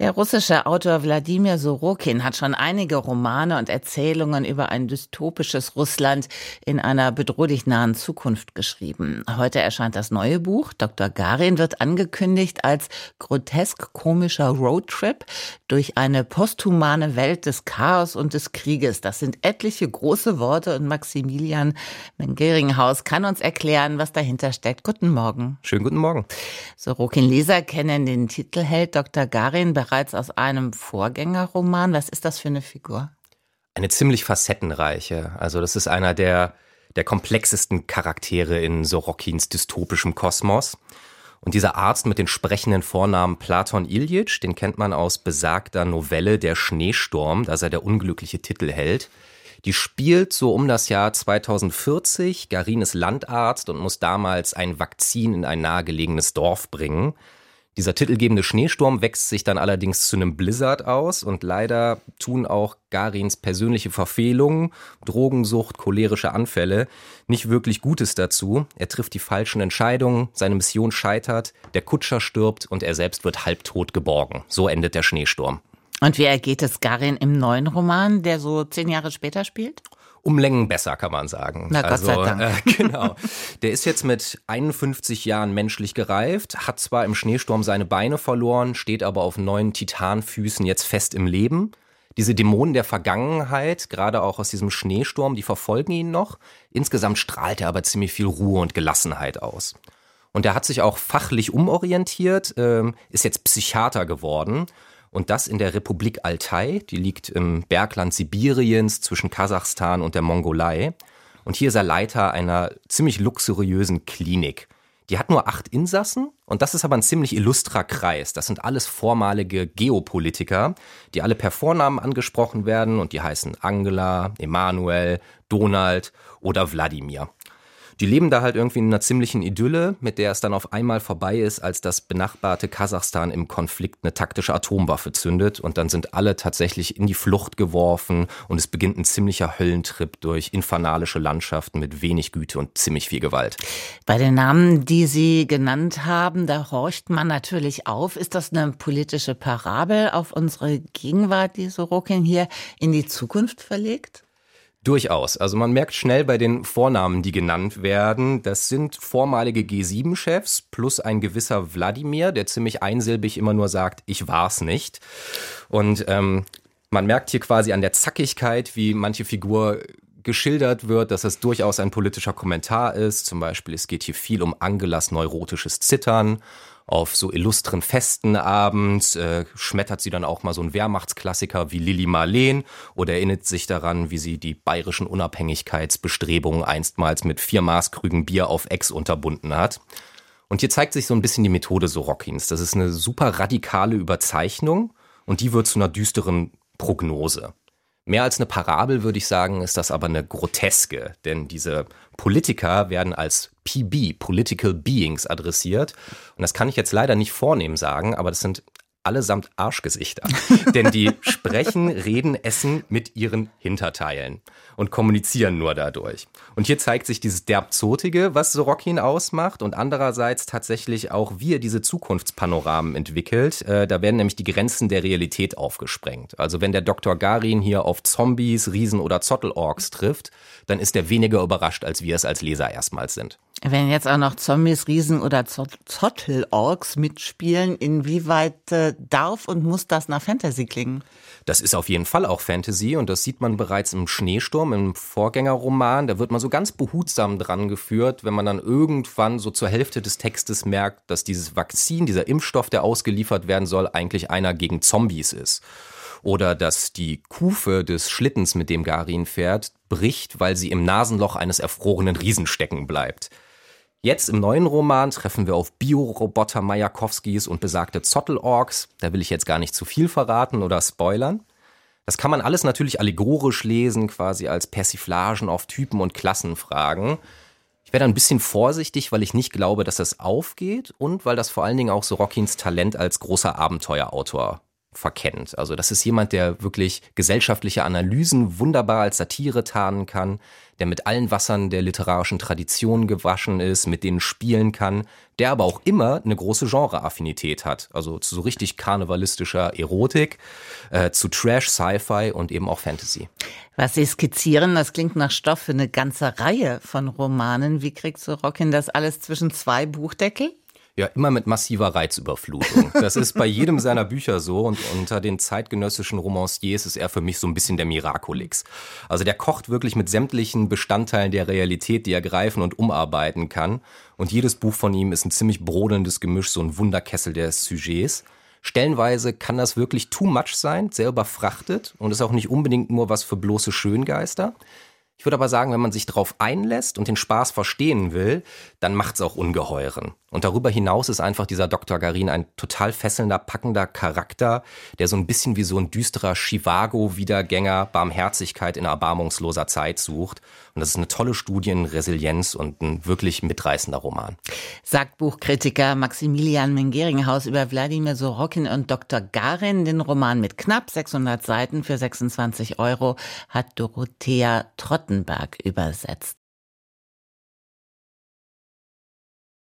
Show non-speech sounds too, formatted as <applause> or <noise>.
der russische Autor Wladimir Sorokin hat schon einige Romane und Erzählungen über ein dystopisches Russland in einer bedrohlich nahen Zukunft geschrieben. Heute erscheint das neue Buch. Dr. Garin wird angekündigt als grotesk komischer Roadtrip durch eine posthumane Welt des Chaos und des Krieges. Das sind etliche große Worte und Maximilian Mengeringhaus kann uns erklären, was dahinter steckt. Guten Morgen. Schönen guten Morgen. Sorokin-Leser kennen den Titelheld Dr. Garin bereits aus einem Vorgängerroman. Was ist das für eine Figur? Eine ziemlich facettenreiche. Also das ist einer der, der komplexesten Charaktere in Sorokins dystopischem Kosmos. Und dieser Arzt mit den sprechenden Vornamen Platon Ilyich, den kennt man aus besagter Novelle Der Schneesturm, da sei der unglückliche Titelheld. Die spielt so um das Jahr 2040. Garin ist Landarzt und muss damals ein Vakzin in ein nahegelegenes Dorf bringen. Dieser titelgebende Schneesturm wächst sich dann allerdings zu einem Blizzard aus und leider tun auch Garins persönliche Verfehlungen, Drogensucht, cholerische Anfälle nicht wirklich Gutes dazu. Er trifft die falschen Entscheidungen, seine Mission scheitert, der Kutscher stirbt und er selbst wird halbtot geborgen. So endet der Schneesturm. Und wie ergeht es Garin im neuen Roman, der so zehn Jahre später spielt? Um Längen besser, kann man sagen. Na, Gott also, sei Dank. Äh, <laughs> genau. Der ist jetzt mit 51 Jahren menschlich gereift, hat zwar im Schneesturm seine Beine verloren, steht aber auf neuen Titanfüßen jetzt fest im Leben. Diese Dämonen der Vergangenheit, gerade auch aus diesem Schneesturm, die verfolgen ihn noch. Insgesamt strahlt er aber ziemlich viel Ruhe und Gelassenheit aus. Und er hat sich auch fachlich umorientiert, äh, ist jetzt Psychiater geworden und das in der Republik Altai, die liegt im Bergland Sibiriens zwischen Kasachstan und der Mongolei. Und hier ist er Leiter einer ziemlich luxuriösen Klinik. Die hat nur acht Insassen und das ist aber ein ziemlich illustrer Kreis. Das sind alles vormalige Geopolitiker, die alle per Vornamen angesprochen werden und die heißen Angela, Emanuel, Donald oder Wladimir. Die leben da halt irgendwie in einer ziemlichen Idylle, mit der es dann auf einmal vorbei ist, als das benachbarte Kasachstan im Konflikt eine taktische Atomwaffe zündet und dann sind alle tatsächlich in die Flucht geworfen und es beginnt ein ziemlicher Höllentrip durch infernalische Landschaften mit wenig Güte und ziemlich viel Gewalt. Bei den Namen, die Sie genannt haben, da horcht man natürlich auf. Ist das eine politische Parabel auf unsere Gegenwart, die Sorokin hier in die Zukunft verlegt? Durchaus. Also man merkt schnell bei den Vornamen, die genannt werden, das sind vormalige G7-Chefs plus ein gewisser Wladimir, der ziemlich einsilbig immer nur sagt, ich war's nicht. Und ähm, man merkt hier quasi an der Zackigkeit, wie manche Figur geschildert wird, dass es durchaus ein politischer Kommentar ist. Zum Beispiel, es geht hier viel um Angelas neurotisches Zittern auf so illustren Festen abends äh, schmettert sie dann auch mal so einen Wehrmachtsklassiker wie Lili Marleen oder erinnert sich daran, wie sie die bayerischen Unabhängigkeitsbestrebungen einstmals mit vier Maßkrügen Bier auf Ex unterbunden hat. Und hier zeigt sich so ein bisschen die Methode Sorokins. Das ist eine super radikale Überzeichnung und die wird zu einer düsteren Prognose. Mehr als eine Parabel würde ich sagen, ist das aber eine groteske, denn diese Politiker werden als PB, Political Beings, adressiert. Und das kann ich jetzt leider nicht vornehm sagen, aber das sind allesamt Arschgesichter. <laughs> Denn die sprechen, reden, essen mit ihren Hinterteilen und kommunizieren nur dadurch. Und hier zeigt sich dieses Derbzotige, was Sorokin ausmacht und andererseits tatsächlich auch, wie er diese Zukunftspanoramen entwickelt. Äh, da werden nämlich die Grenzen der Realität aufgesprengt. Also wenn der Dr. Garin hier auf Zombies, Riesen oder Zottelorks trifft, dann ist er weniger überrascht, als wir es als Leser erstmals sind. Wenn jetzt auch noch Zombies, Riesen oder Zottelorks mitspielen, inwieweit äh, darf und muss das nach Fantasy klingen? Das ist auf jeden Fall auch Fantasy und das sieht man bereits im Schneesturm, im Vorgängerroman. Da wird man so ganz behutsam dran geführt, wenn man dann irgendwann so zur Hälfte des Textes merkt, dass dieses Vakzin, dieser Impfstoff, der ausgeliefert werden soll, eigentlich einer gegen Zombies ist. Oder dass die Kufe des Schlittens, mit dem Garin fährt, bricht, weil sie im Nasenloch eines erfrorenen Riesen stecken bleibt. Jetzt im neuen Roman treffen wir auf Bioroboter Majakowskis und besagte Zottelorks. Da will ich jetzt gar nicht zu viel verraten oder spoilern. Das kann man alles natürlich allegorisch lesen, quasi als Persiflagen auf Typen und Klassenfragen. Ich werde ein bisschen vorsichtig, weil ich nicht glaube, dass das aufgeht und weil das vor allen Dingen auch Sorokins Talent als großer Abenteuerautor verkennt. Also das ist jemand, der wirklich gesellschaftliche Analysen wunderbar als Satire tarnen kann, der mit allen Wassern der literarischen Tradition gewaschen ist, mit denen spielen kann, der aber auch immer eine große Genreaffinität hat. Also zu so richtig karnevalistischer Erotik, äh, zu Trash, Sci-Fi und eben auch Fantasy. Was Sie skizzieren, das klingt nach Stoff für eine ganze Reihe von Romanen. Wie kriegt so Rockin das alles zwischen zwei Buchdeckel? Ja, immer mit massiver Reizüberflutung. Das ist bei jedem seiner Bücher so und unter den zeitgenössischen Romanciers ist er für mich so ein bisschen der Miraculix. Also der kocht wirklich mit sämtlichen Bestandteilen der Realität, die er greifen und umarbeiten kann. Und jedes Buch von ihm ist ein ziemlich brodelndes Gemisch, so ein Wunderkessel des Sujets. Stellenweise kann das wirklich too much sein, sehr überfrachtet und ist auch nicht unbedingt nur was für bloße Schöngeister. Ich würde aber sagen, wenn man sich darauf einlässt und den Spaß verstehen will, dann macht's auch ungeheuren. Und darüber hinaus ist einfach dieser Dr. Garin ein total fesselnder, packender Charakter, der so ein bisschen wie so ein düsterer Chivago-Wiedergänger Barmherzigkeit in erbarmungsloser Zeit sucht. Und das ist eine tolle Studie in Resilienz und ein wirklich mitreißender Roman. Sagt Buchkritiker Maximilian Mengeringhaus über Wladimir Sorokin und Dr. Garin. Den Roman mit knapp 600 Seiten für 26 Euro hat Dorothea Trottenberg übersetzt.